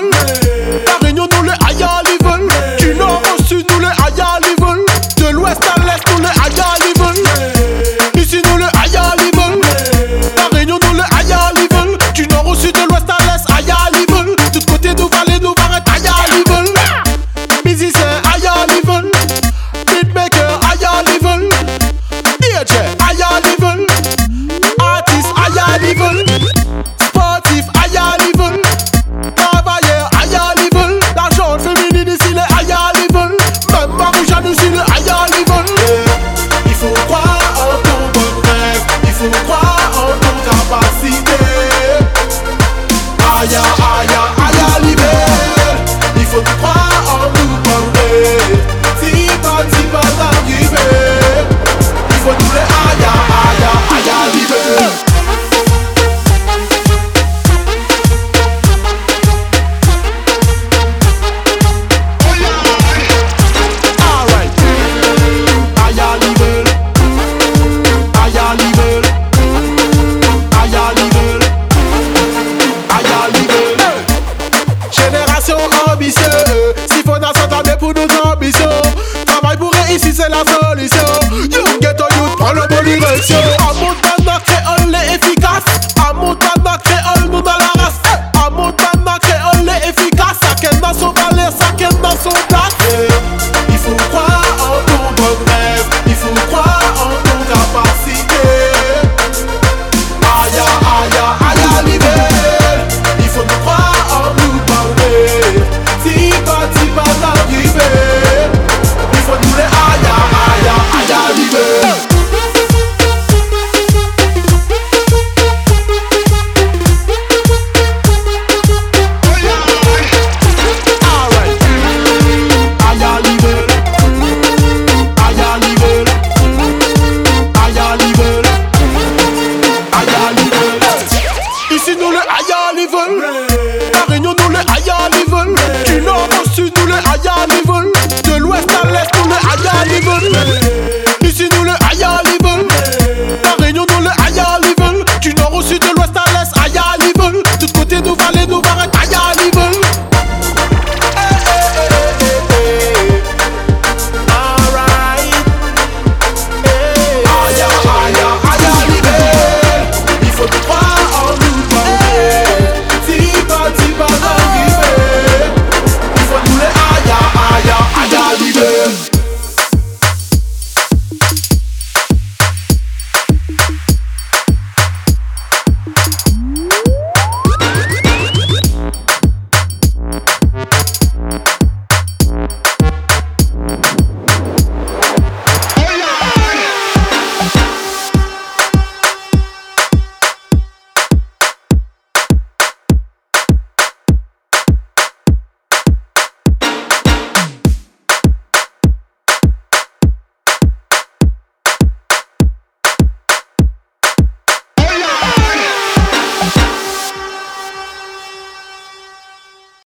Olé. Ambitieux. S'il faut s'entendre pour nos ambitions. Travail pour réussir, c'est la solution.